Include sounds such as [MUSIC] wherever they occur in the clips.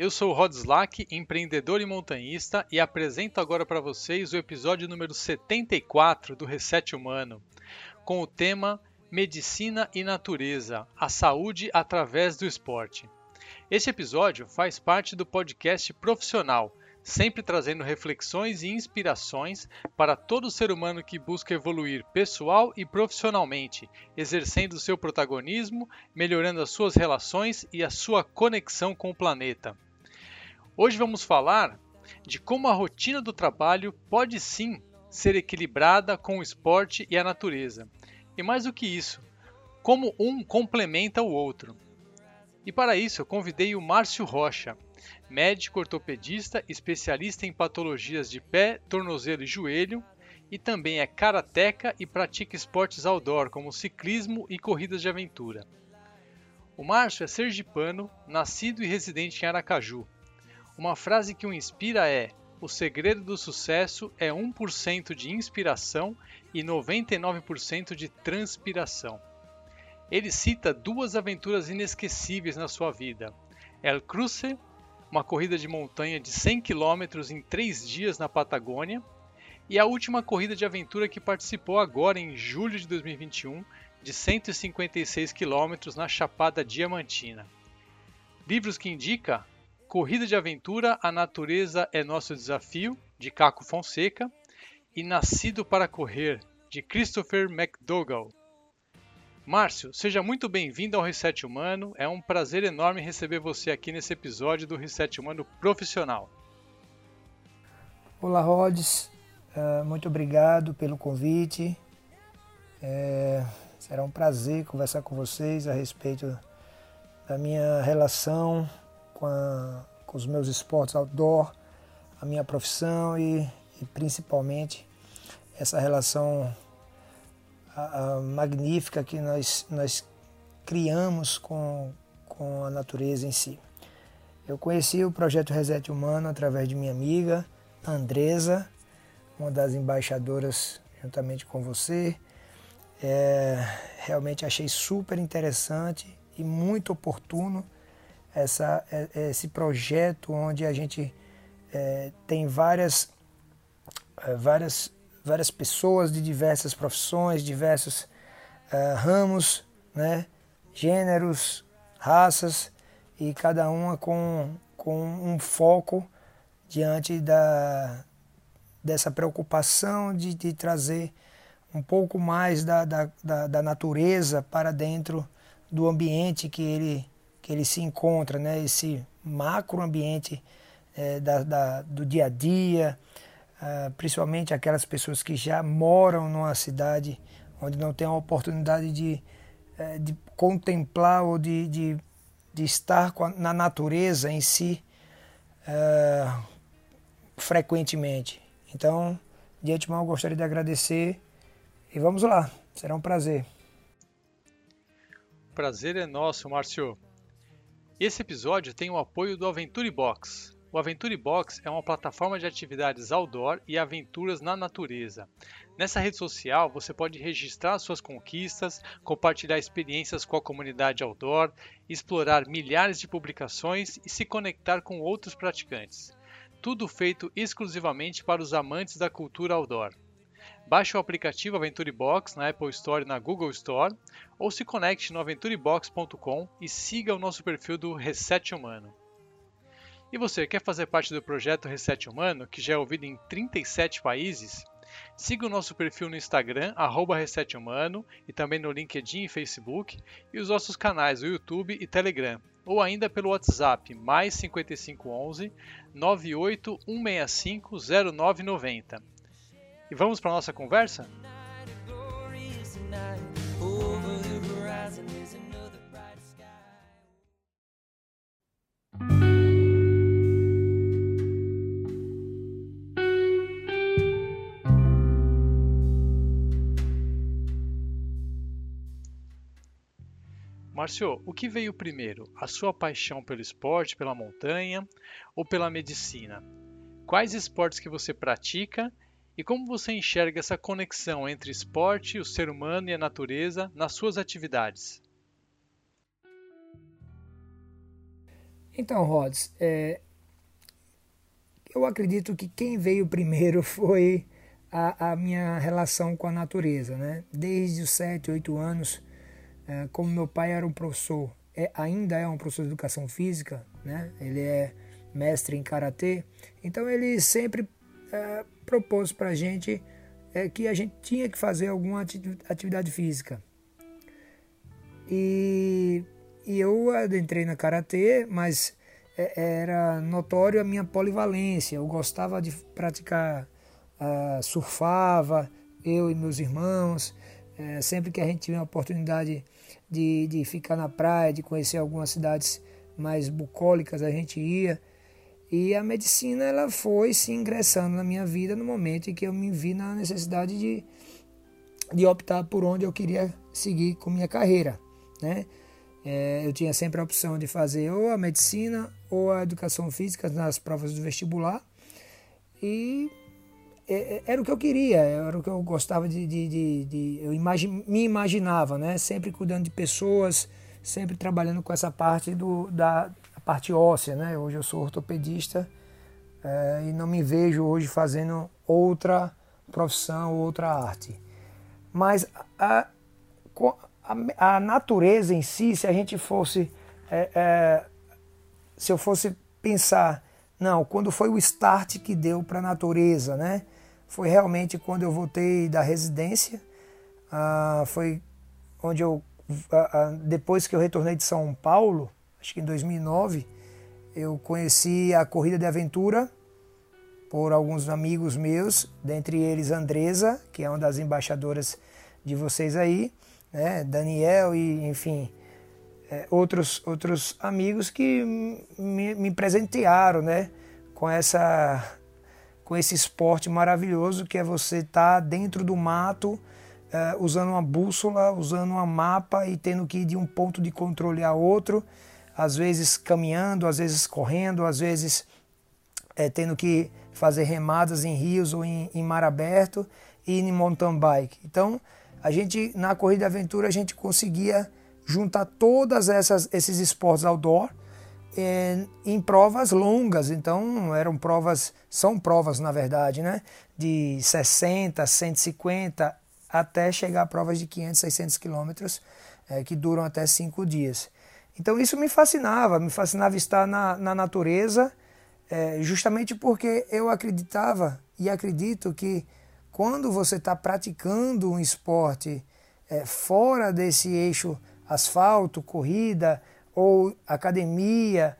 eu sou o Rod Slack, empreendedor e montanhista, e apresento agora para vocês o episódio número 74 do Reset Humano, com o tema Medicina e Natureza a saúde através do esporte. Este episódio faz parte do podcast Profissional, sempre trazendo reflexões e inspirações para todo ser humano que busca evoluir pessoal e profissionalmente, exercendo seu protagonismo, melhorando as suas relações e a sua conexão com o planeta. Hoje vamos falar de como a rotina do trabalho pode sim ser equilibrada com o esporte e a natureza. E mais do que isso, como um complementa o outro. E para isso eu convidei o Márcio Rocha, médico ortopedista, especialista em patologias de pé, tornozelo e joelho, e também é karateca e pratica esportes outdoor, como ciclismo e corridas de aventura. O Márcio é sergipano, nascido e residente em Aracaju. Uma frase que o inspira é: o segredo do sucesso é 1% de inspiração e 99% de transpiração. Ele cita duas aventuras inesquecíveis na sua vida: El Cruce, uma corrida de montanha de 100 km em três dias na Patagônia, e a última corrida de aventura que participou agora em julho de 2021, de 156 km na Chapada Diamantina. Livros que indica Corrida de Aventura, A Natureza é Nosso Desafio, de Caco Fonseca, e Nascido para Correr, de Christopher McDougall. Márcio, seja muito bem-vindo ao Reset Humano. É um prazer enorme receber você aqui nesse episódio do Reset Humano Profissional. Olá, Rods. Uh, muito obrigado pelo convite. É, será um prazer conversar com vocês a respeito da minha relação com, a, com os meus esportes outdoor, a minha profissão e, e principalmente essa relação a, a magnífica que nós, nós criamos com, com a natureza em si. Eu conheci o projeto Reset Humano através de minha amiga Andresa, uma das embaixadoras juntamente com você. É, realmente achei super interessante e muito oportuno essa, é, esse projeto onde a gente é, tem várias, é, várias várias pessoas de diversas profissões, diversos uh, ramos, né, gêneros, raças e cada uma com, com um foco diante da, dessa preocupação de, de trazer um pouco mais da, da, da, da natureza para dentro do ambiente que ele, que ele se encontra, né? esse macro ambiente é, da, da, do dia a dia, uh, principalmente aquelas pessoas que já moram numa cidade onde não tem a oportunidade de, uh, de contemplar ou de, de, de estar a, na natureza em si uh, frequentemente. Então, de antemão, gostaria de agradecer e vamos lá, será um prazer. Prazer é nosso, Márcio. Esse episódio tem o apoio do Aventure Box, o Aventure Box é uma plataforma de atividades outdoor e aventuras na natureza. Nessa rede social, você pode registrar suas conquistas, compartilhar experiências com a comunidade outdoor, explorar milhares de publicações e se conectar com outros praticantes. Tudo feito exclusivamente para os amantes da cultura outdoor. Baixe o aplicativo Aventure Box na Apple Store e na Google Store, ou se conecte no aventurebox.com e siga o nosso perfil do Reset Humano. E você quer fazer parte do projeto Reset Humano, que já é ouvido em 37 países? Siga o nosso perfil no Instagram, @resethumano e também no LinkedIn e Facebook, e os nossos canais no YouTube e Telegram, ou ainda pelo WhatsApp, mais 5511 98165 0990. E vamos para nossa conversa? Márcio, o que veio primeiro? A sua paixão pelo esporte, pela montanha ou pela medicina? quais esportes que você pratica e como você enxerga essa conexão entre esporte, o ser humano e a natureza nas suas atividades. Então, Rods, é, eu acredito que quem veio primeiro [LAUGHS] foi a, a, minha relação com a natureza, né? Desde os 7, 8 anos, é, como meu pai era um professor, é, ainda é um professor de educação física, né? Ele é mestre em karatê, então ele sempre é, propôs para a gente é, que a gente tinha que fazer alguma atividade física. E, e eu adentrei na karatê, mas é, era notório a minha polivalência. Eu gostava de praticar, uh, surfava, eu e meus irmãos. É, sempre que a gente tinha a oportunidade de, de ficar na praia, de conhecer algumas cidades mais bucólicas, a gente ia. E a medicina ela foi se ingressando na minha vida no momento em que eu me vi na necessidade de, de optar por onde eu queria seguir com minha carreira, né? É, eu tinha sempre a opção de fazer ou a medicina ou a educação física nas provas do vestibular e é, é, era o que eu queria, era o que eu gostava de, de, de, de eu imagi me imaginava, né? Sempre cuidando de pessoas, sempre trabalhando com essa parte do, da parte óssea, né? Hoje eu sou ortopedista é, e não me vejo hoje fazendo outra profissão, outra arte. Mas a, a, a natureza em si, se a gente fosse, é, é, se eu fosse pensar, não, quando foi o start que deu para a natureza, né? Foi realmente quando eu voltei da residência, ah, foi onde eu, ah, ah, depois que eu retornei de São Paulo, acho que em 2009, eu conheci a corrida de aventura por alguns amigos meus, dentre eles Andresa, que é uma das embaixadoras de vocês aí, né? Daniel e, enfim, é, outros, outros amigos que me, me presentearam né? com, essa, com esse esporte maravilhoso que é você estar tá dentro do mato, é, usando uma bússola, usando um mapa e tendo que ir de um ponto de controle a outro, às vezes caminhando, às vezes correndo, às vezes é, tendo que fazer remadas em rios ou em, em mar aberto e em mountain bike. Então, a gente na corrida aventura a gente conseguia juntar todas essas esses esportes outdoor em, em provas longas. Então eram provas, são provas na verdade, né, de 60, 150 até chegar a provas de 500, 600 quilômetros é, que duram até cinco dias. Então isso me fascinava, me fascinava estar na, na natureza, é, justamente porque eu acreditava e acredito que quando você está praticando um esporte é, fora desse eixo asfalto, corrida ou academia,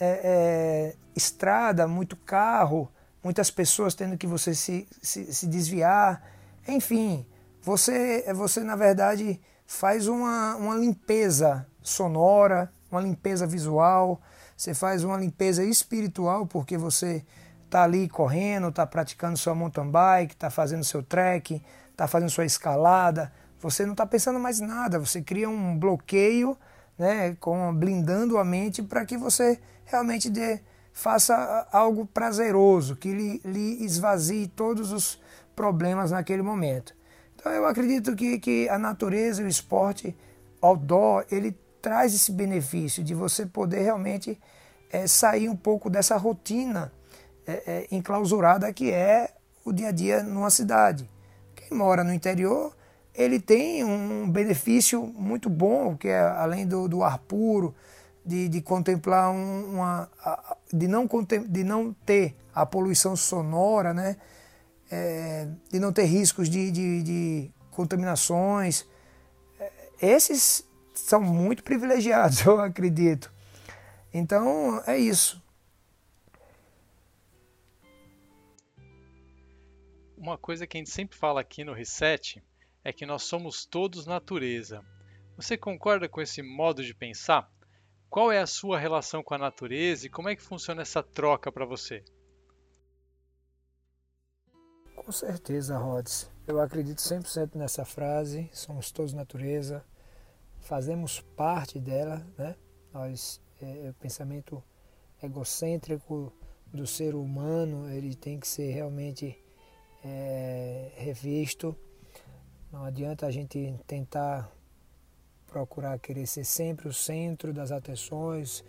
é, é, estrada, muito carro, muitas pessoas tendo que você se, se, se, desviar, enfim, você, você na verdade faz uma, uma limpeza sonora, uma limpeza visual, você faz uma limpeza espiritual porque você está ali correndo, está praticando sua mountain bike, está fazendo seu trek, está fazendo sua escalada, você não está pensando mais nada, você cria um bloqueio, né, com, blindando a mente para que você realmente dê, faça algo prazeroso, que lhe, lhe esvazie todos os problemas naquele momento. Então eu acredito que, que a natureza e o esporte outdoor, ele traz esse benefício de você poder realmente é, sair um pouco dessa rotina é, é, enclausurada que é o dia a dia numa cidade. Quem mora no interior, ele tem um benefício muito bom, que é além do, do ar puro, de, de contemplar um, uma. De não, de não ter a poluição sonora, né? É, de não ter riscos de, de, de contaminações. Esses são muito privilegiados, [LAUGHS] eu acredito. Então é isso. Uma coisa que a gente sempre fala aqui no Reset é que nós somos todos natureza. Você concorda com esse modo de pensar? Qual é a sua relação com a natureza e como é que funciona essa troca para você? Com certeza, Rods. Eu acredito 100% nessa frase. Somos todos natureza. Fazemos parte dela, né? Nós, é, é, o pensamento egocêntrico do ser humano ele tem que ser realmente é, revisto. Não adianta a gente tentar procurar querer ser sempre o centro das atenções,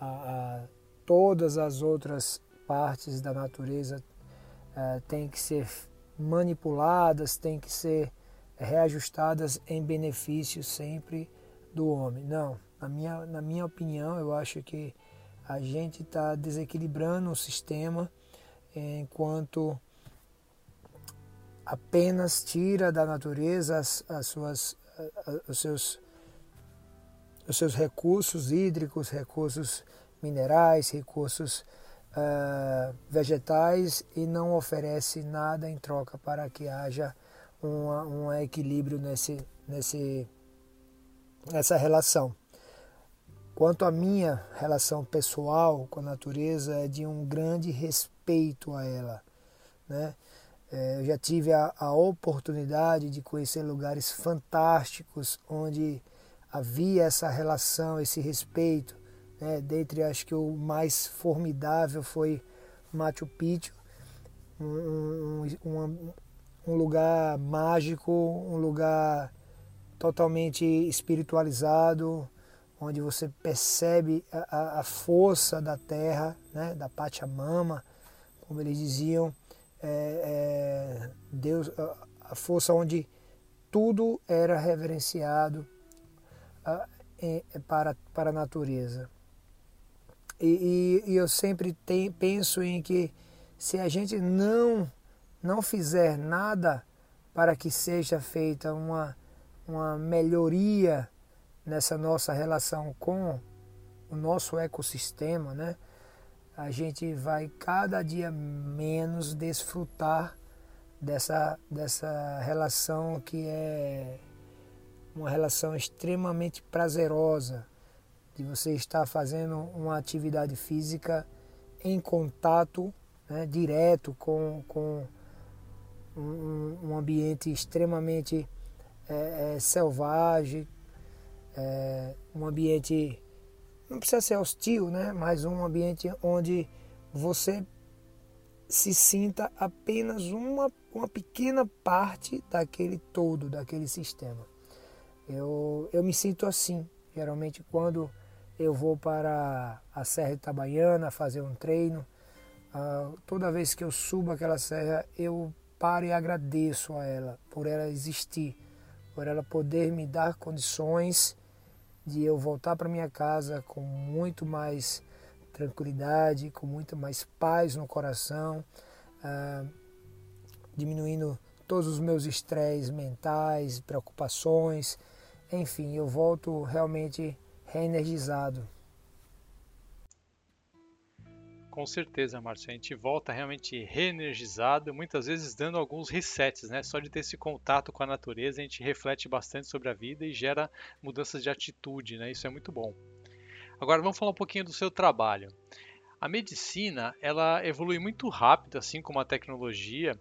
a, a todas as outras partes da natureza é, têm que ser manipuladas, têm que ser reajustadas em benefício sempre do homem. Não, na minha, na minha opinião, eu acho que a gente está desequilibrando o sistema enquanto apenas tira da natureza as, as suas, os, seus, os seus recursos hídricos, recursos minerais, recursos uh, vegetais e não oferece nada em troca para que haja um equilíbrio nesse, nesse, nessa relação. Quanto à minha relação pessoal com a natureza, é de um grande respeito a ela. Né? É, eu já tive a, a oportunidade de conhecer lugares fantásticos onde havia essa relação, esse respeito. Né? Dentre acho que o mais formidável foi Machu Picchu, um, um, um lugar mágico, um lugar totalmente espiritualizado, onde você percebe a, a força da terra, né, da Pachamama, como eles diziam, é, é, Deus, a, força onde tudo era reverenciado a, em, para, para a natureza. E, e, e eu sempre tem, penso em que se a gente não, não fizer nada para que seja feita uma, uma melhoria nessa nossa relação com o nosso ecossistema, né? A gente vai cada dia menos desfrutar dessa, dessa relação que é uma relação extremamente prazerosa de você estar fazendo uma atividade física em contato né, direto com, com um, um ambiente extremamente é, é, selvagem, é, um ambiente, não precisa ser hostil, né? mas um ambiente onde você se sinta apenas uma, uma pequena parte daquele todo, daquele sistema. Eu, eu me sinto assim, geralmente quando eu vou para a Serra Itabaiana fazer um treino, uh, toda vez que eu subo aquela serra, eu paro e agradeço a ela por ela existir, por ela poder me dar condições de eu voltar para minha casa com muito mais tranquilidade, com muito mais paz no coração, ah, diminuindo todos os meus estresses mentais, preocupações, enfim, eu volto realmente reenergizado. Com certeza, Márcio. A gente volta realmente reenergizado, muitas vezes dando alguns resets, né? Só de ter esse contato com a natureza, a gente reflete bastante sobre a vida e gera mudanças de atitude, né? Isso é muito bom. Agora vamos falar um pouquinho do seu trabalho. A medicina, ela evolui muito rápido, assim como a tecnologia,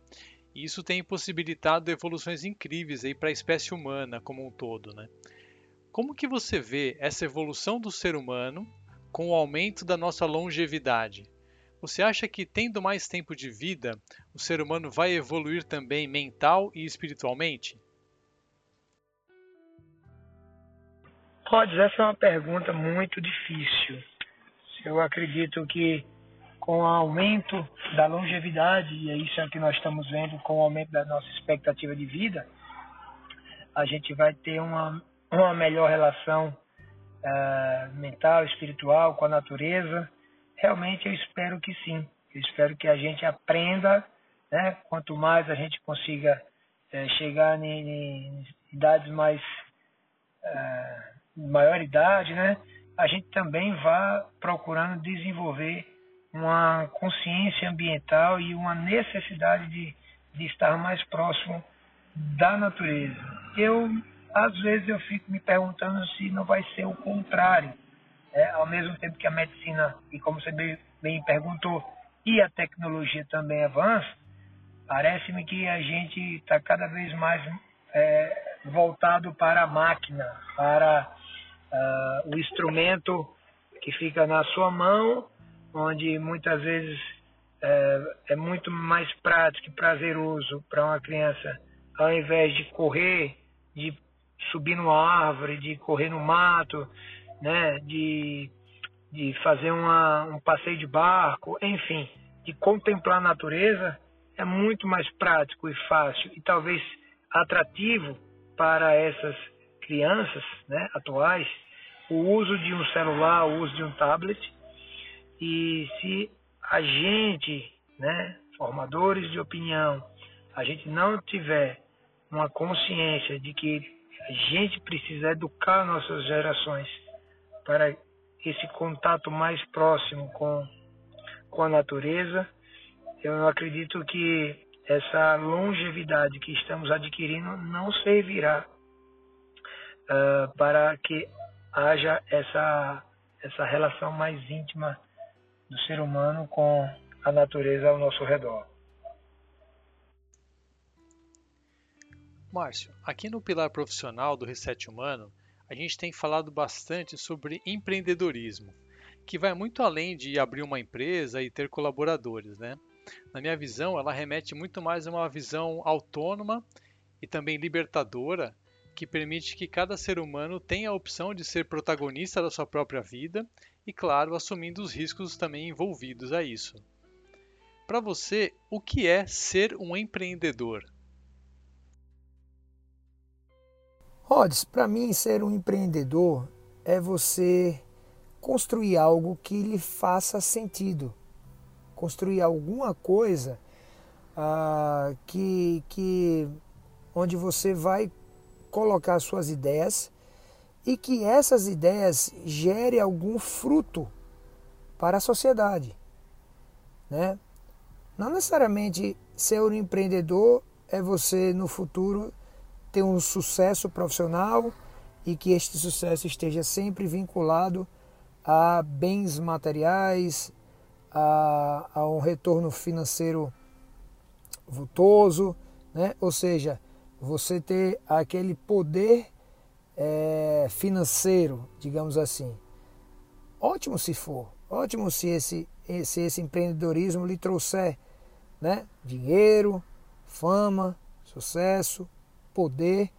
e isso tem possibilitado evoluções incríveis aí para a espécie humana como um todo, né? Como que você vê essa evolução do ser humano com o aumento da nossa longevidade? Você acha que tendo mais tempo de vida, o ser humano vai evoluir também mental e espiritualmente? Rhodes, essa é uma pergunta muito difícil. Eu acredito que com o aumento da longevidade, e é isso que nós estamos vendo com o aumento da nossa expectativa de vida, a gente vai ter uma, uma melhor relação uh, mental, espiritual com a natureza, Realmente eu espero que sim. Eu espero que a gente aprenda, né? Quanto mais a gente consiga é, chegar em, em, idades mais é, maior idade, né? A gente também vá procurando desenvolver uma consciência ambiental e uma necessidade de, de estar mais próximo da natureza. Eu às vezes eu fico me perguntando se não vai ser o contrário é, ao mesmo tempo que a medicina, e como você bem, bem perguntou, e a tecnologia também avança, parece-me que a gente está cada vez mais é, voltado para a máquina, para uh, o instrumento que fica na sua mão, onde muitas vezes é, é muito mais prático e prazeroso para uma criança, ao invés de correr, de subir numa árvore, de correr no mato, né, de, de fazer uma, um passeio de barco, enfim, de contemplar a natureza, é muito mais prático e fácil e talvez atrativo para essas crianças né, atuais o uso de um celular, o uso de um tablet. E se a gente, né, formadores de opinião, a gente não tiver uma consciência de que a gente precisa educar nossas gerações para esse contato mais próximo com, com a natureza, eu acredito que essa longevidade que estamos adquirindo não servirá uh, para que haja essa, essa relação mais íntima do ser humano com a natureza ao nosso redor. Márcio, aqui no pilar profissional do Reset Humano, a gente tem falado bastante sobre empreendedorismo, que vai muito além de abrir uma empresa e ter colaboradores, né? Na minha visão, ela remete muito mais a uma visão autônoma e também libertadora, que permite que cada ser humano tenha a opção de ser protagonista da sua própria vida e, claro, assumindo os riscos também envolvidos a isso. Para você, o que é ser um empreendedor? Rods, para mim, ser um empreendedor é você construir algo que lhe faça sentido construir alguma coisa ah, que, que onde você vai colocar suas ideias e que essas ideias gerem algum fruto para a sociedade, né? Não necessariamente ser um empreendedor é você no futuro ter um sucesso profissional e que este sucesso esteja sempre vinculado a bens materiais, a, a um retorno financeiro vultoso, né? ou seja, você ter aquele poder é, financeiro, digamos assim. Ótimo se for, ótimo se esse, se esse empreendedorismo lhe trouxer né? dinheiro, fama, sucesso, poder,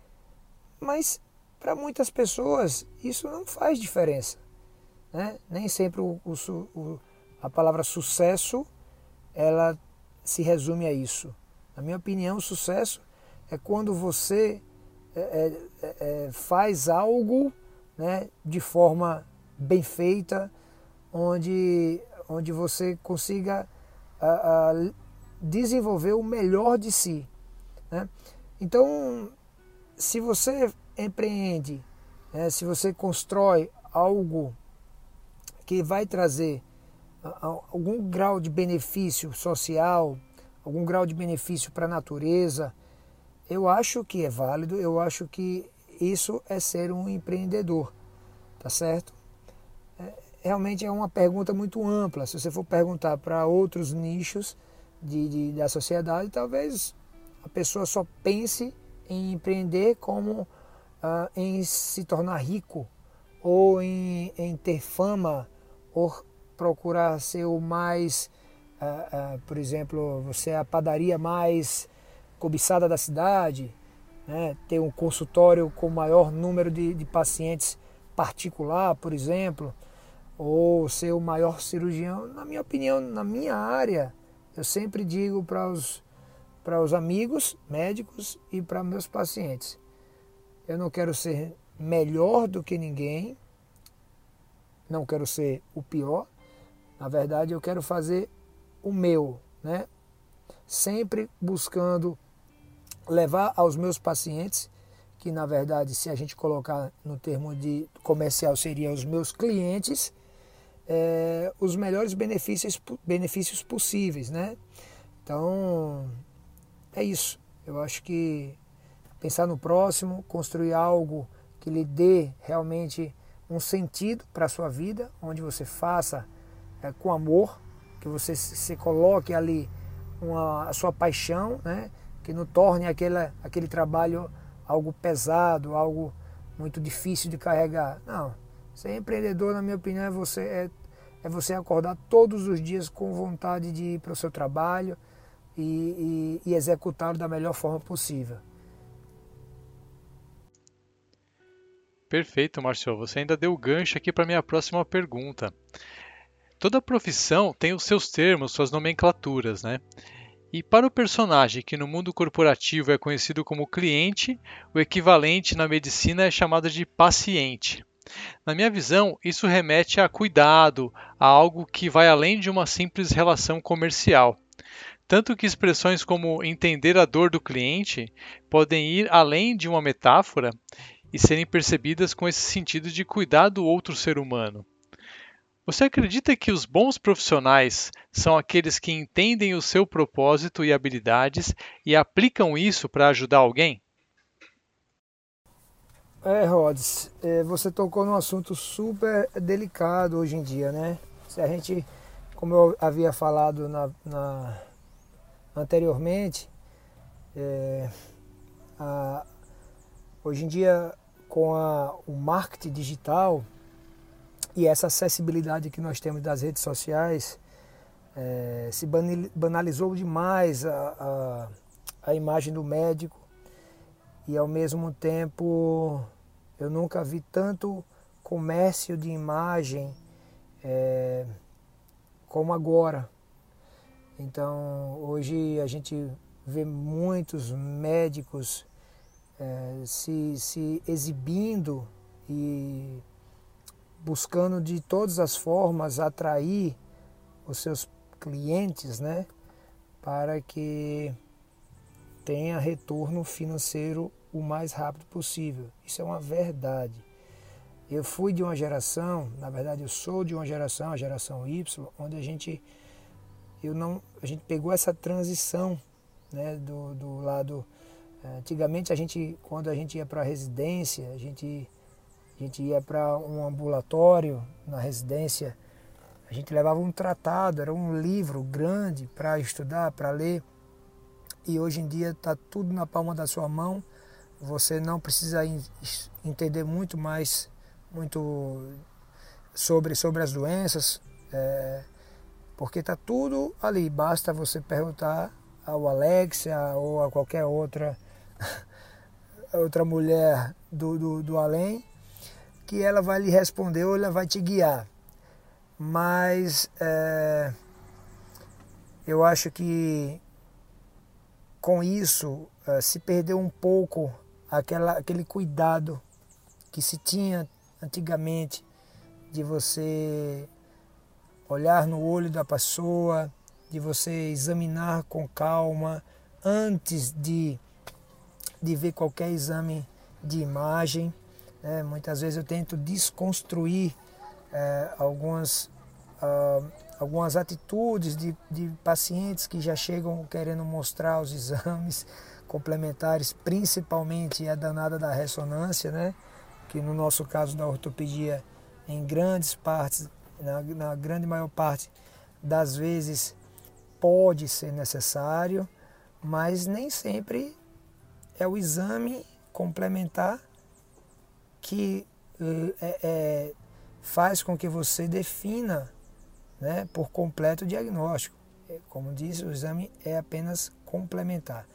mas para muitas pessoas isso não faz diferença. Né? Nem sempre o, o, o a palavra sucesso, ela se resume a isso. Na minha opinião, sucesso é quando você é, é, é, é, faz algo né, de forma bem feita, onde, onde você consiga a, a desenvolver o melhor de si. Né? Então, se você empreende, né, se você constrói algo que vai trazer algum grau de benefício social, algum grau de benefício para a natureza, eu acho que é válido, eu acho que isso é ser um empreendedor, tá certo? É, realmente é uma pergunta muito ampla. Se você for perguntar para outros nichos de, de, da sociedade, talvez a pessoa só pense em empreender como ah, em se tornar rico ou em, em ter fama ou procurar ser o mais, uh, uh, por exemplo, você é a padaria mais cobiçada da cidade, né? ter um consultório com maior número de, de pacientes particular, por exemplo, ou ser o maior cirurgião. Na minha opinião, na minha área, eu sempre digo para os, para os amigos médicos e para meus pacientes: eu não quero ser melhor do que ninguém, não quero ser o pior, na verdade, eu quero fazer o meu, né? Sempre buscando levar aos meus pacientes, que na verdade, se a gente colocar no termo de comercial, seria os meus clientes, é, os melhores benefícios, benefícios possíveis, né? Então, é isso. Eu acho que pensar no próximo, construir algo que lhe dê realmente um sentido para a sua vida, onde você faça é, com amor, que você se coloque ali uma, a sua paixão, né? que não torne aquele, aquele trabalho algo pesado, algo muito difícil de carregar. Não, ser empreendedor, na minha opinião, é você é, é você acordar todos os dias com vontade de ir para o seu trabalho e, e, e executá-lo da melhor forma possível. Perfeito, Marcelo. Você ainda deu gancho aqui para minha próxima pergunta. Toda profissão tem os seus termos, suas nomenclaturas, né? E para o personagem que no mundo corporativo é conhecido como cliente, o equivalente na medicina é chamado de paciente. Na minha visão, isso remete a cuidado, a algo que vai além de uma simples relação comercial. Tanto que expressões como entender a dor do cliente podem ir além de uma metáfora e serem percebidas com esse sentido de cuidar do outro ser humano. Você acredita que os bons profissionais são aqueles que entendem o seu propósito e habilidades e aplicam isso para ajudar alguém? É, Rods, é, você tocou num assunto super delicado hoje em dia, né? Se a gente, como eu havia falado na, na anteriormente, é, a, hoje em dia com a, o marketing digital e essa acessibilidade que nós temos das redes sociais, é, se banalizou demais a, a, a imagem do médico e ao mesmo tempo eu nunca vi tanto comércio de imagem é, como agora. Então, hoje a gente vê muitos médicos é, se, se exibindo e buscando de todas as formas atrair os seus clientes, né, para que tenha retorno financeiro o mais rápido possível. Isso é uma verdade. Eu fui de uma geração, na verdade eu sou de uma geração, a geração Y, onde a gente eu não a gente pegou essa transição, né, do, do lado eh, antigamente a gente quando a gente ia para a residência, a gente a gente ia para um ambulatório na residência, a gente levava um tratado, era um livro grande para estudar, para ler. E hoje em dia está tudo na palma da sua mão você não precisa entender muito mais muito sobre, sobre as doenças, é, porque está tudo ali. Basta você perguntar ao Alexia ou a qualquer outra [LAUGHS] outra mulher do, do, do além, que ela vai lhe responder ou ela vai te guiar. Mas é, eu acho que com isso é, se perdeu um pouco aquela, aquele cuidado que se tinha antigamente de você olhar no olho da pessoa, de você examinar com calma antes de, de ver qualquer exame de imagem. É, muitas vezes eu tento desconstruir é, algumas, ah, algumas atitudes de, de pacientes que já chegam querendo mostrar os exames [LAUGHS] complementares, principalmente a danada da ressonância, né? que no nosso caso da ortopedia, em grandes partes, na, na grande maior parte das vezes, pode ser necessário, mas nem sempre é o exame complementar que é, é, faz com que você defina né, por completo o diagnóstico. Como disse, o exame é apenas complementar.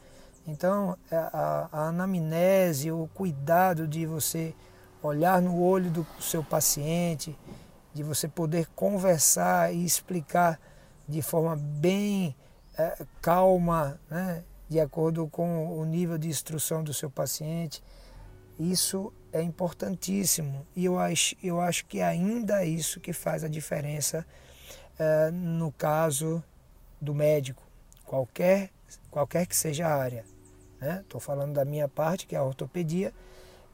Então, é, a, a anamnese, o cuidado de você olhar no olho do seu paciente, de você poder conversar e explicar de forma bem é, calma, né, de acordo com o nível de instrução do seu paciente, isso é importantíssimo e eu acho, eu acho que ainda é isso que faz a diferença é, no caso do médico, qualquer, qualquer que seja a área. Estou né? falando da minha parte, que é a ortopedia,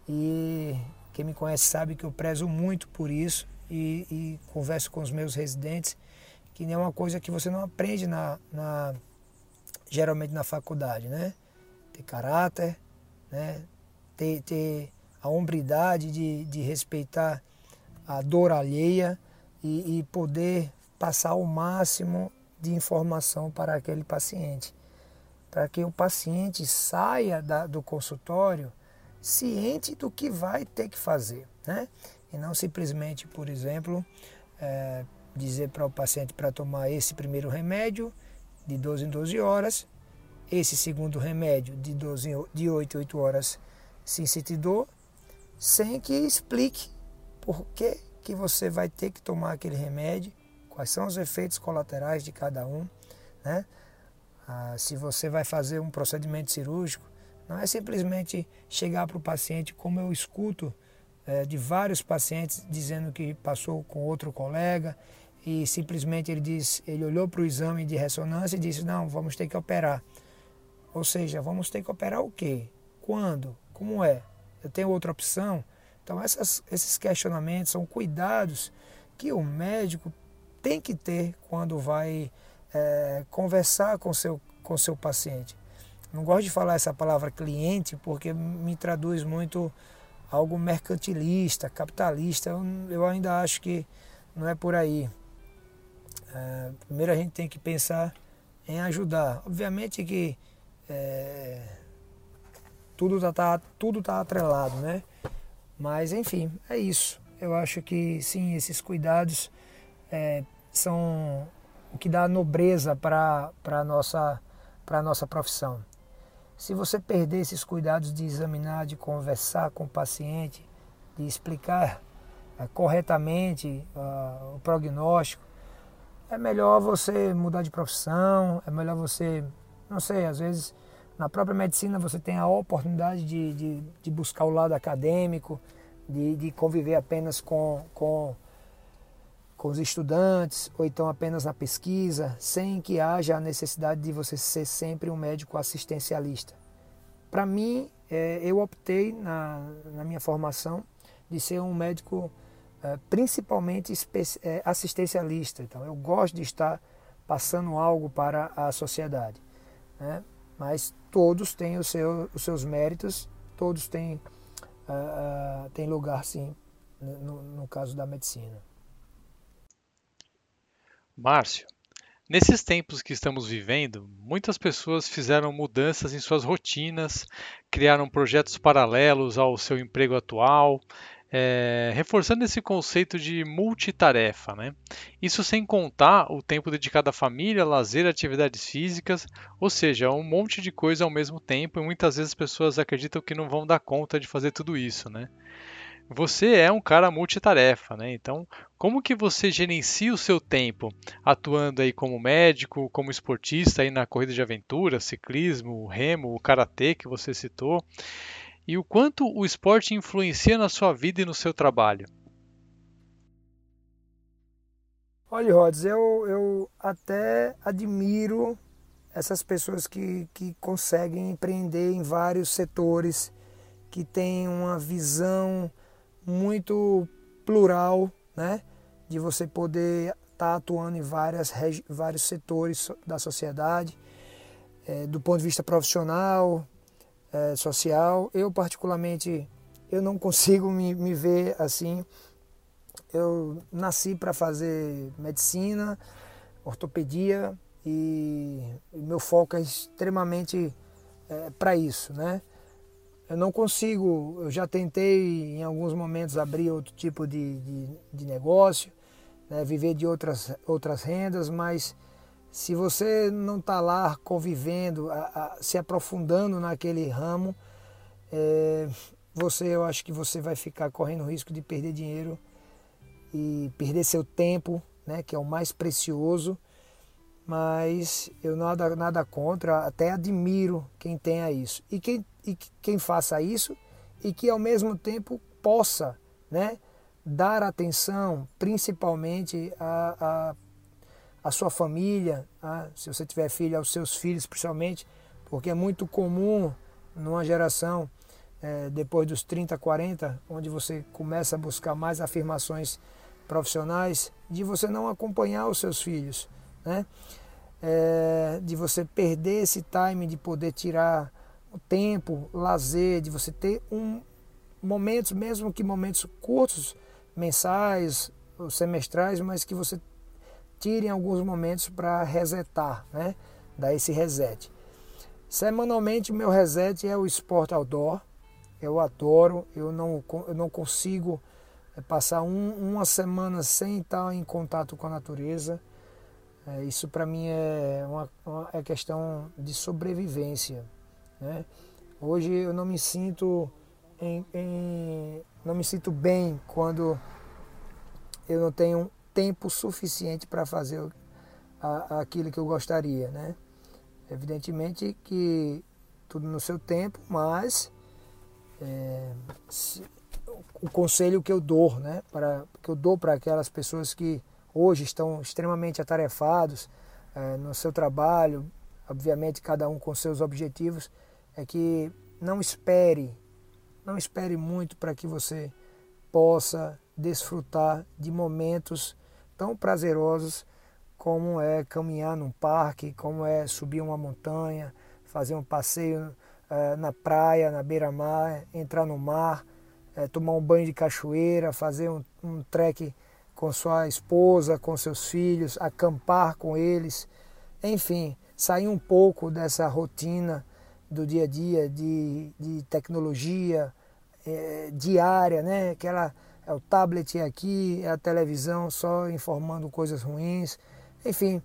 e quem me conhece sabe que eu prezo muito por isso e, e converso com os meus residentes, que é uma coisa que você não aprende na, na geralmente na faculdade, né? Ter caráter, né? ter, ter a hombridade de, de respeitar a dor alheia e, e poder passar o máximo de informação para aquele paciente para que o paciente saia da, do consultório ciente do que vai ter que fazer, né? E não simplesmente, por exemplo, é, dizer para o paciente para tomar esse primeiro remédio de 12 em 12 horas, esse segundo remédio de, 12, de 8 em 8 horas sem sentir dor, sem que explique por que, que você vai ter que tomar aquele remédio, quais são os efeitos colaterais de cada um. Né? Ah, se você vai fazer um procedimento cirúrgico, não é simplesmente chegar para o paciente, como eu escuto é, de vários pacientes dizendo que passou com outro colega e simplesmente ele diz, ele olhou para o exame de ressonância e disse não, vamos ter que operar. Ou seja, vamos ter que operar o quê? Quando? Como é? Eu tenho outra opção? Então essas, esses questionamentos são cuidados que o médico tem que ter quando vai é, conversar com seu com seu paciente. Não gosto de falar essa palavra cliente porque me traduz muito algo mercantilista, capitalista. Eu, eu ainda acho que não é por aí. É, primeiro a gente tem que pensar em ajudar. Obviamente que é, tudo está tá, tudo tá atrelado, né? Mas enfim, é isso. Eu acho que sim, esses cuidados é, são o que dá nobreza para a nossa, nossa profissão. Se você perder esses cuidados de examinar, de conversar com o paciente, de explicar é, corretamente uh, o prognóstico, é melhor você mudar de profissão, é melhor você, não sei, às vezes na própria medicina você tem a oportunidade de, de, de buscar o lado acadêmico, de, de conviver apenas com, com, com os estudantes, ou então apenas na pesquisa, sem que haja a necessidade de você ser sempre um médico assistencialista. Para mim, é, eu optei na, na minha formação de ser um médico é, principalmente é, assistencialista. Então, eu gosto de estar passando algo para a sociedade. Né? Mas todos têm seu, os seus méritos, todos têm, uh, uh, têm lugar, sim, no, no caso da medicina. Márcio, nesses tempos que estamos vivendo, muitas pessoas fizeram mudanças em suas rotinas, criaram projetos paralelos ao seu emprego atual, é, reforçando esse conceito de multitarefa, né? Isso sem contar o tempo dedicado à família, lazer, atividades físicas, ou seja, um monte de coisa ao mesmo tempo e muitas vezes as pessoas acreditam que não vão dar conta de fazer tudo isso, né? Você é um cara multitarefa, né? Então, como que você gerencia o seu tempo atuando aí como médico, como esportista aí na corrida de aventura, ciclismo, remo, o karatê que você citou? E o quanto o esporte influencia na sua vida e no seu trabalho? Olha, Rods, eu, eu até admiro essas pessoas que, que conseguem empreender em vários setores, que têm uma visão muito plural, né? De você poder estar tá atuando em várias, vários setores da sociedade, é, do ponto de vista profissional, é, social. Eu, particularmente, eu não consigo me, me ver assim. Eu nasci para fazer medicina, ortopedia e, meu foco é extremamente é, para isso, né? Eu não consigo, eu já tentei em alguns momentos abrir outro tipo de, de, de negócio, né, viver de outras, outras rendas, mas se você não está lá convivendo, a, a, se aprofundando naquele ramo, é, você, eu acho que você vai ficar correndo risco de perder dinheiro e perder seu tempo, né, que é o mais precioso. Mas eu nada, nada contra, até admiro quem tenha isso. E quem e quem faça isso e que ao mesmo tempo possa né, dar atenção principalmente à, à, à sua família, a, se você tiver filho, aos seus filhos principalmente, porque é muito comum numa geração é, depois dos 30, 40, onde você começa a buscar mais afirmações profissionais, de você não acompanhar os seus filhos, né? É, de você perder esse time de poder tirar o tempo, lazer, de você ter um momentos, mesmo que momentos curtos, mensais semestrais, mas que você tire alguns momentos para resetar, né? Dar esse reset. Semanalmente, meu reset é o esporte outdoor. Eu adoro, eu não, eu não consigo é passar um, uma semana sem estar em contato com a natureza. É, isso para mim é uma, uma é questão de sobrevivência. Né? Hoje eu não me sinto em, em, não me sinto bem quando eu não tenho tempo suficiente para fazer a, aquilo que eu gostaria, né? Evidentemente que tudo no seu tempo, mas é, se, o conselho que eu dou, né, para que eu dou para aquelas pessoas que hoje estão extremamente atarefados é, no seu trabalho, obviamente cada um com seus objetivos, é que não espere, não espere muito para que você possa desfrutar de momentos tão prazerosos como é caminhar num parque, como é subir uma montanha, fazer um passeio é, na praia, na beira-mar, entrar no mar, é, tomar um banho de cachoeira, fazer um, um trek com sua esposa, com seus filhos, acampar com eles, enfim, sair um pouco dessa rotina do dia a dia de, de tecnologia é, diária, né? Aquela é o tablet aqui, é a televisão só informando coisas ruins. Enfim,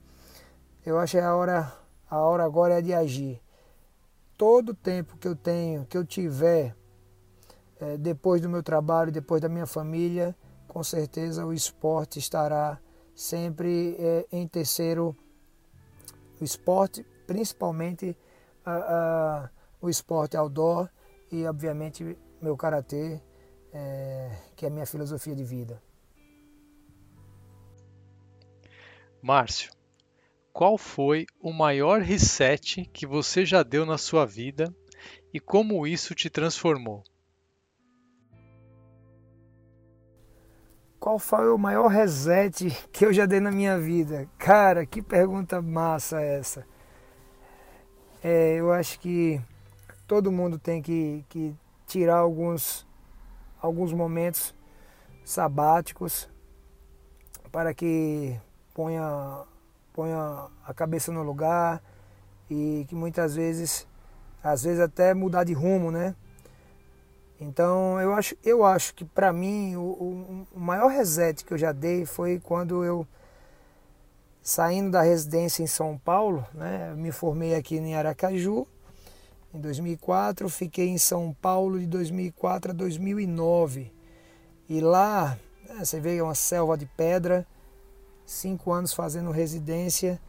eu acho que a hora, a hora agora é de agir. Todo o tempo que eu tenho, que eu tiver é, depois do meu trabalho, depois da minha família, com certeza o esporte estará sempre é, em terceiro. O esporte, principalmente a, a, o esporte outdoor e, obviamente, meu karatê, é, que é a minha filosofia de vida. Márcio, qual foi o maior reset que você já deu na sua vida e como isso te transformou? Qual foi o maior reset que eu já dei na minha vida? Cara, que pergunta massa essa. É, eu acho que todo mundo tem que, que tirar alguns, alguns momentos sabáticos para que ponha, ponha a cabeça no lugar e que muitas vezes, às vezes até mudar de rumo, né? Então eu acho, eu acho que para mim o, o, maior reset que eu já dei foi quando eu saindo da residência em São Paulo, né? me formei aqui em Aracaju. Em 2004, fiquei em São Paulo de 2004 a 2009 e lá né, você vê é uma selva de pedra. Cinco anos fazendo residência,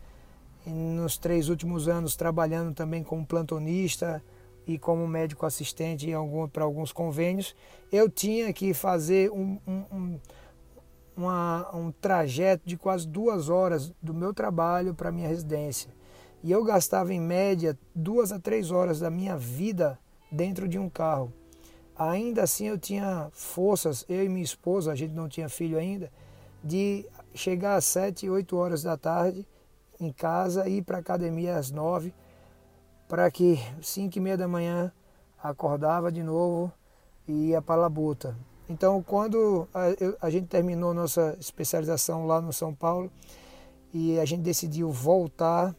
e nos três últimos anos trabalhando também como plantonista e como médico assistente algum, para alguns convênios, eu tinha que fazer um, um, um, uma, um trajeto de quase duas horas do meu trabalho para minha residência. E eu gastava em média duas a três horas da minha vida dentro de um carro. Ainda assim eu tinha forças, eu e minha esposa, a gente não tinha filho ainda, de chegar às 7, 8 horas da tarde em casa e ir para a academia às 9, para que 5 e meia da manhã acordava de novo e ia para a labuta. Então, quando a, a, gente terminou nossa especialização lá no São Paulo e a gente decidiu voltar,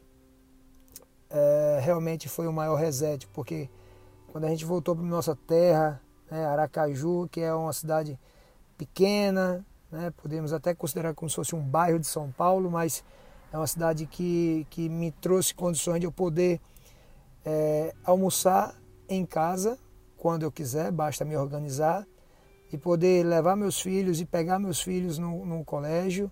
é, realmente foi o maior reset, porque quando a gente voltou para nossa terra, né, Aracaju, que é uma cidade pequena, né? Podemos até considerar como se fosse um bairro de São Paulo, mas é uma cidade que, que me trouxe condições de eu poder é, almoçar em casa quando eu quiser, basta me organizar, de poder levar meus filhos e pegar meus filhos no, no colégio,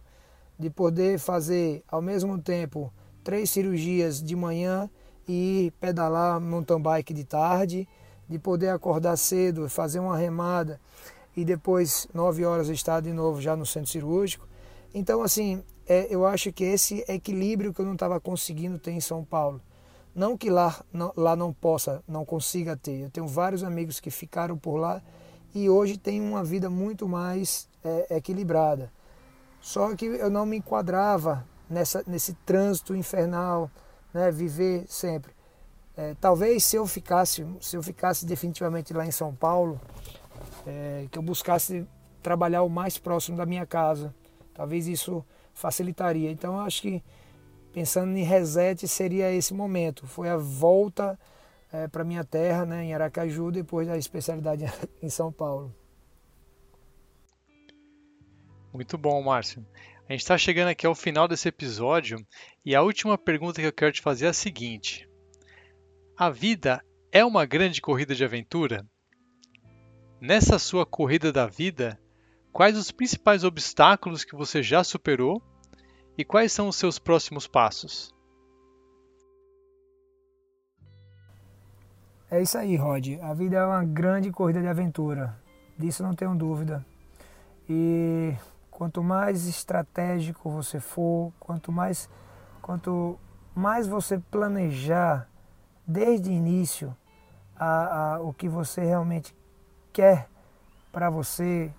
de poder fazer ao mesmo tempo três cirurgias de manhã e pedalar mountain bike de tarde, de poder acordar cedo, fazer uma remada e depois, nove horas, estar de novo já no centro cirúrgico. Então, assim, é, eu acho que esse equilíbrio que eu não estava conseguindo ter em São Paulo. Não que lá não, lá não possa, não consiga ter. Eu tenho vários amigos que ficaram por lá e hoje têm uma vida muito mais é, equilibrada. Só que eu não me enquadrava nessa, nesse trânsito infernal, né, viver sempre. É, talvez se eu ficasse, se eu ficasse definitivamente lá em São Paulo, é, que eu buscasse trabalhar o mais próximo da minha casa. Talvez isso facilitaria. Então eu acho que pensando em reset seria esse momento. Foi a volta é, para minha terra, né, em Aracaju, depois da especialidade [LAUGHS] em São Paulo. Muito bom, Márcio. A gente está chegando aqui ao final desse episódio e a última pergunta que eu quero te fazer é a seguinte: A vida é uma grande corrida de aventura? Nessa sua corrida da vida, quais os principais obstáculos que você já superou e quais são os seus próximos passos? É isso aí, Rod. A vida é uma grande corrida de aventura. Disso não tenho dúvida. E quanto mais estratégico você for, quanto mais, quanto mais você planejar desde o início a, a, o que você realmente quer para você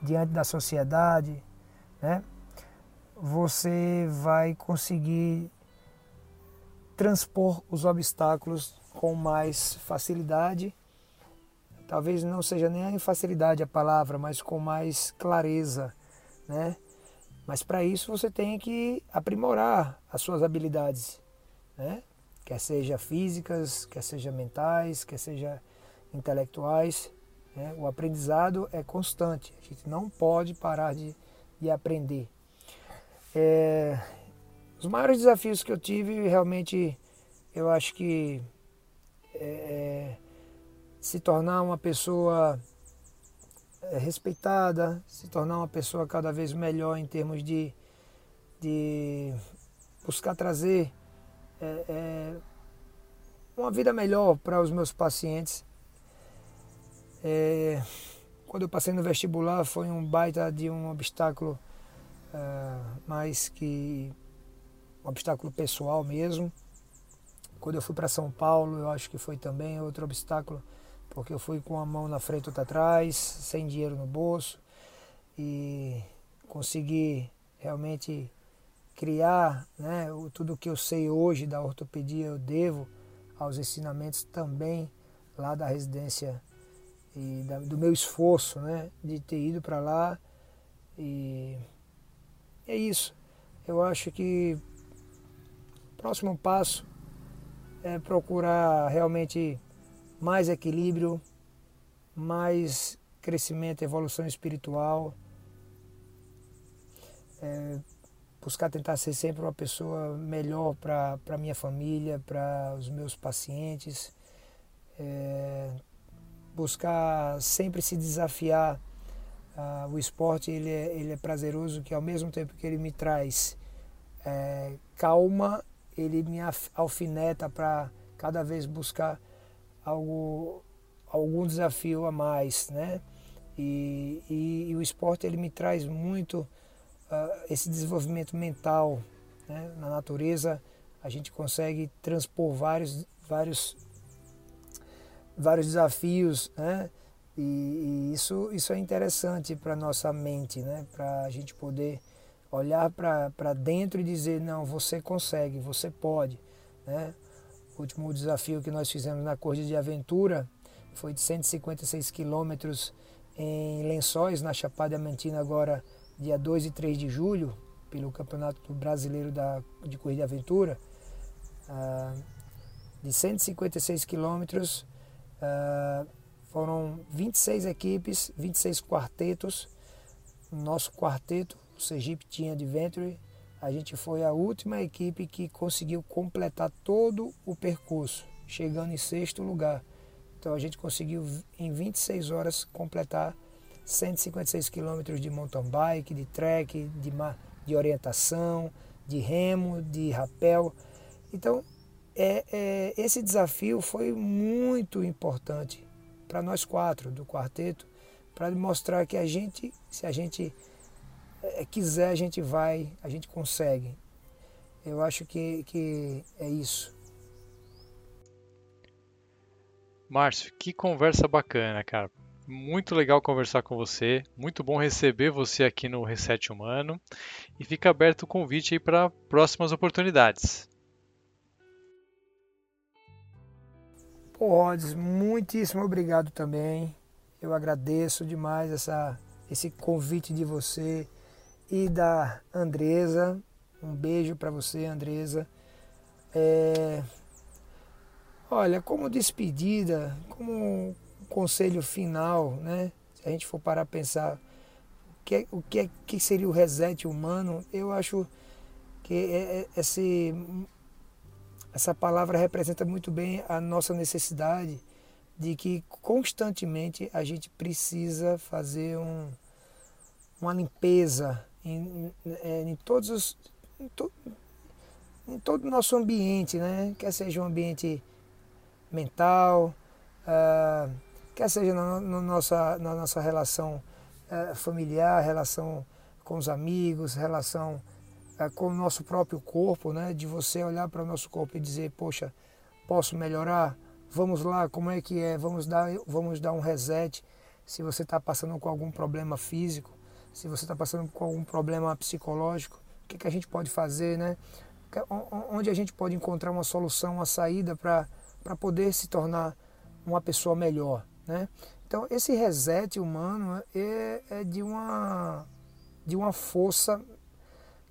diante da sociedade, né? você vai conseguir transpor os obstáculos com mais facilidade. Talvez não seja nem a facilidade a palavra, mas com mais clareza, né? Mas para isso você tem que aprimorar as suas habilidades, né? Quer seja físicas, quer seja mentais, quer seja intelectuais. Né? O aprendizado é constante. A gente não pode parar de, de aprender. É, os maiores desafios que eu tive realmente, eu acho que é, é, se tornar uma pessoa é, respeitada, se tornar uma pessoa cada vez melhor em termos de, de buscar trazer é, é, uma vida melhor para os meus pacientes. É, quando eu passei no vestibular foi um baita de um obstáculo mais que um obstáculo pessoal mesmo. Quando eu fui para São Paulo, eu acho que foi também outro obstáculo, porque eu fui com a mão na frente e outra atrás, sem dinheiro no bolso e consegui realmente criar, né, tudo que eu sei hoje da ortopedia eu devo aos ensinamentos também lá da residência e da, do meu esforço, né, de ter ido para lá e é isso. Eu acho que o próximo passo é procurar realmente mais equilíbrio, mais crescimento, evolução espiritual, é, buscar tentar ser sempre uma pessoa melhor para a minha família, para os meus pacientes, é, buscar sempre se desafiar. Ah, o esporte ele é, ele é prazeroso, que ao mesmo tempo que ele me traz é, calma ele me alfineta para cada vez buscar algo, algum desafio a mais, né? E, e, e o esporte ele me traz muito uh, esse desenvolvimento mental, né? Na natureza a gente consegue transpor vários, vários, vários desafios, né? E, e isso, isso é interessante para nossa mente, né? Para a gente poder olhar para dentro e dizer, não, você consegue, você pode. Né? O último desafio que nós fizemos na corrida de aventura foi de 156 quilômetros em Lençóis, na Chapada Diamantina, agora dia 2 e 3 de julho, pelo Campeonato Brasileiro da, de Corrida de Aventura. Ah, de 156 quilômetros, ah, foram 26 equipes, 26 quartetos. Nosso quarteto o Sergipe tinha Adventure, a gente foi a última equipe que conseguiu completar todo o percurso, chegando em sexto lugar. Então a gente conseguiu em 26 horas completar 156 quilômetros de mountain bike, de trek, de, de orientação, de remo, de rapel. Então é, é, esse desafio foi muito importante para nós quatro do quarteto, para mostrar que a gente, se a gente quiser, a gente vai, a gente consegue. Eu acho que, que é isso. Márcio, que conversa bacana, cara. Muito legal conversar com você. Muito bom receber você aqui no Reset Humano. E fica aberto o convite aí para próximas oportunidades. Pô, Rods, muitíssimo obrigado também. Eu agradeço demais essa, esse convite de você e da Andresa. Um beijo para você, Andresa. É... Olha, como despedida, como um conselho final, né? Se a gente for parar a pensar que, é, o que, é, que seria o reset humano, eu acho que é, esse, essa palavra representa muito bem a nossa necessidade de que constantemente a gente precisa fazer um, uma limpeza em, em, todos os, em, to, em todo o nosso ambiente, né? quer seja um ambiente mental, uh, quer seja na, na, nossa, na nossa relação uh, familiar, relação com os amigos, relação uh, com o nosso próprio corpo, né? de você olhar para o nosso corpo e dizer, poxa, posso melhorar? Vamos lá, como é que é? Vamos dar, vamos dar um reset. Se você está passando com algum problema físico, se você está passando com algum problema psicológico, o que, que a gente pode fazer, né? Onde a gente pode encontrar uma solução, uma saída para poder se tornar uma pessoa melhor, né? Então esse reset humano é, é de uma de uma força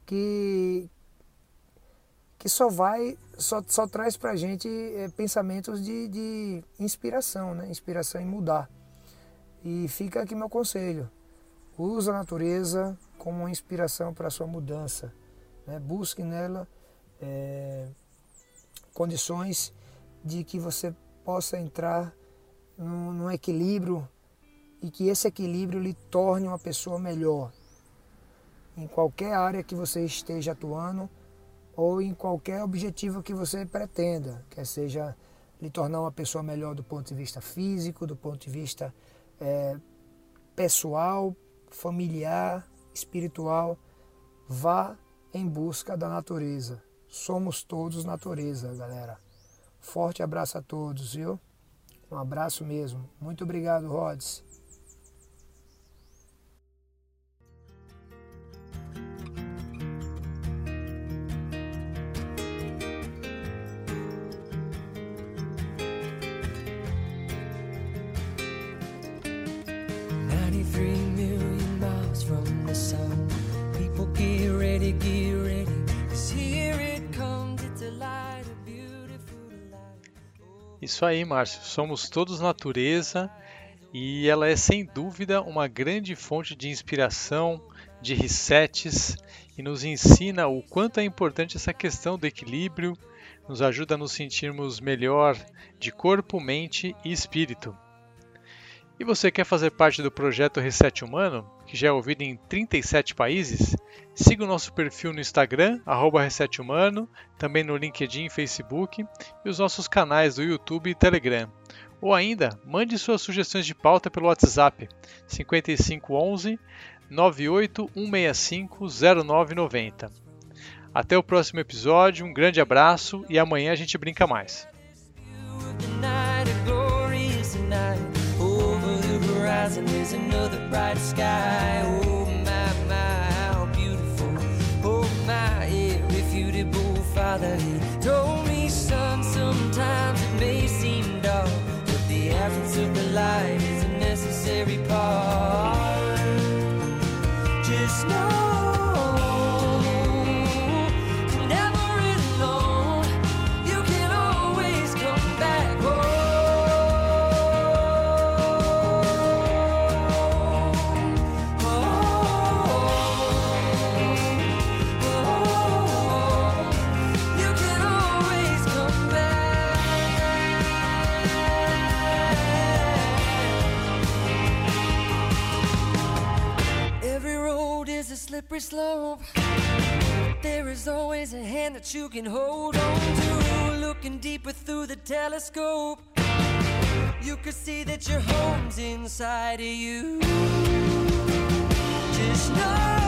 que que só vai só, só traz para a gente é, pensamentos de, de inspiração, né? Inspiração em mudar. E fica aqui meu conselho: use a natureza como uma inspiração para a sua mudança. Né? Busque nela é, condições de que você possa entrar num, num equilíbrio e que esse equilíbrio lhe torne uma pessoa melhor em qualquer área que você esteja atuando ou em qualquer objetivo que você pretenda, quer seja lhe tornar uma pessoa melhor do ponto de vista físico, do ponto de vista é, pessoal, familiar, espiritual. Vá em busca da natureza. Somos todos natureza, galera. Forte abraço a todos, viu? Um abraço mesmo. Muito obrigado, Rods. Isso aí, Márcio. Somos todos natureza e ela é sem dúvida uma grande fonte de inspiração, de resets e nos ensina o quanto é importante essa questão do equilíbrio, nos ajuda a nos sentirmos melhor de corpo, mente e espírito. E você quer fazer parte do projeto Reset Humano, que já é ouvido em 37 países? Siga o nosso perfil no Instagram, @resethumano, também no LinkedIn e Facebook, e os nossos canais do YouTube e Telegram. Ou ainda, mande suas sugestões de pauta pelo WhatsApp 5511 98165 0990. Até o próximo episódio, um grande abraço e amanhã a gente brinca mais. Horizon there's another bright sky. Oh my, my, how beautiful. Oh my, irrefutable Father, slippery slope. There is always a hand that you can hold on to. Looking deeper through the telescope, you could see that your home's inside of you. Just know.